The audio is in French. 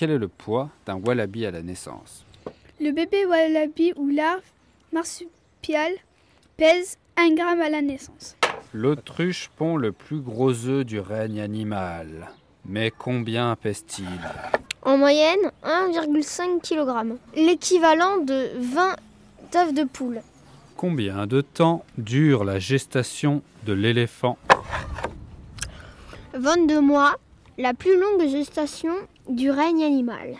quel est le poids d'un wallaby à la naissance? Le bébé wallaby ou larve marsupial pèse 1 gramme à la naissance. L'autruche pond le plus gros œuf du règne animal. Mais combien pèse-t-il? En moyenne, 1,5 kg. L'équivalent de 20 œufs de poule. Combien de temps dure la gestation de l'éléphant? 22 mois, la plus longue gestation du règne animal.